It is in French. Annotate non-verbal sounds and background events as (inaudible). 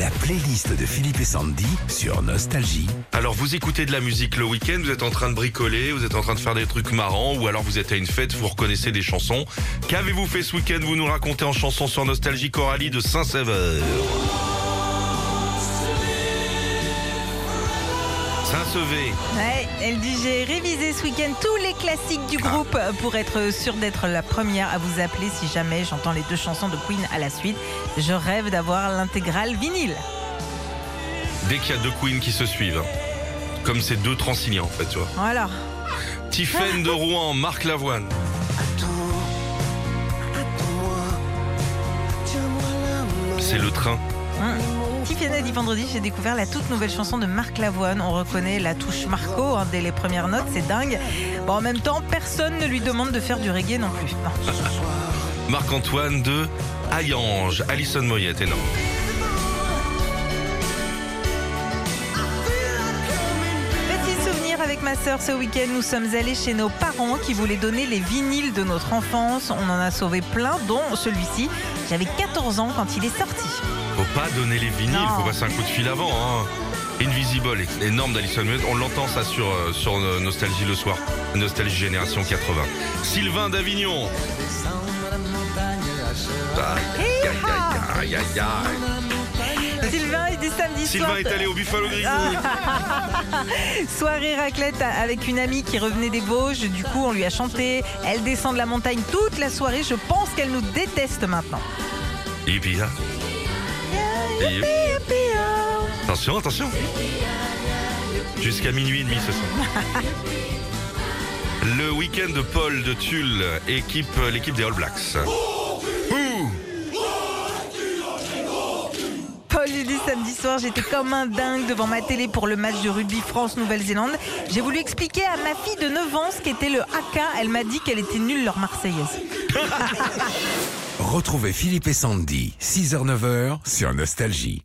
La playlist de Philippe et Sandy sur Nostalgie. Alors vous écoutez de la musique le week-end, vous êtes en train de bricoler, vous êtes en train de faire des trucs marrants, ou alors vous êtes à une fête, vous reconnaissez des chansons. Qu'avez-vous fait ce week-end? Vous nous racontez en chanson sur Nostalgie Coralie de Saint-Sever. Saint-Sever. Ouais, elle dit j'ai révisé ce week-end tous les classiques du groupe pour être sûre d'être la première à vous appeler si jamais j'entends les deux chansons de Queen à la suite. Je rêve d'avoir l'intégrale vinyle. Dès qu'il y a deux queens qui se suivent. Comme ces deux transilien en fait, tu vois. Voilà. Tiffaine de (laughs) Rouen, Marc Lavoine. C'est le train. Hein. Tiffany a dit vendredi, j'ai découvert la toute nouvelle chanson de Marc Lavoine. On reconnaît la touche Marco hein, dès les premières notes, c'est dingue. Bon, en même temps, personne ne lui demande de faire du reggae non plus. (laughs) Marc-Antoine de Hayange, Alison Moyette, énorme. Petit souvenir avec ma sœur ce week-end, nous sommes allés chez nos parents qui voulaient donner les vinyles de notre enfance. On en a sauvé plein, dont celui-ci. J'avais 14 ans quand il est sorti. Faut pas donner les vinyles, Non. faut passer un coup de fil avant. Hein. Invisible, énorme d'Alison Moyette. On l'entend ça sur, euh, sur euh, Nostalgie le soir. Nostalgie Génération 80. Sylvain d'Avignon. Sylvain, il dit samedi Sylvain soir. est allé au Buffalo Grill. (laughs) Soirée raclette avec une amie qui revenait des Vosges. Du coup, on lui a chanté. Elle descend de la montagne toute la soirée. Je pense qu'elle nous déteste maintenant. Et puis là. Attention, attention. Jusqu'à minuit et demi ce soir. Le week-end de Paul de Tulle équipe l'équipe des All Blacks. Dit samedi soir, j'étais comme un dingue devant ma télé pour le match de rugby France-Nouvelle-Zélande. J'ai voulu expliquer à ma fille de 9 ans ce qu'était le haka. Elle m'a dit qu'elle était nulle leur Marseillaise. (laughs) Retrouvez Philippe et Sandy, 6h-9h sur Nostalgie.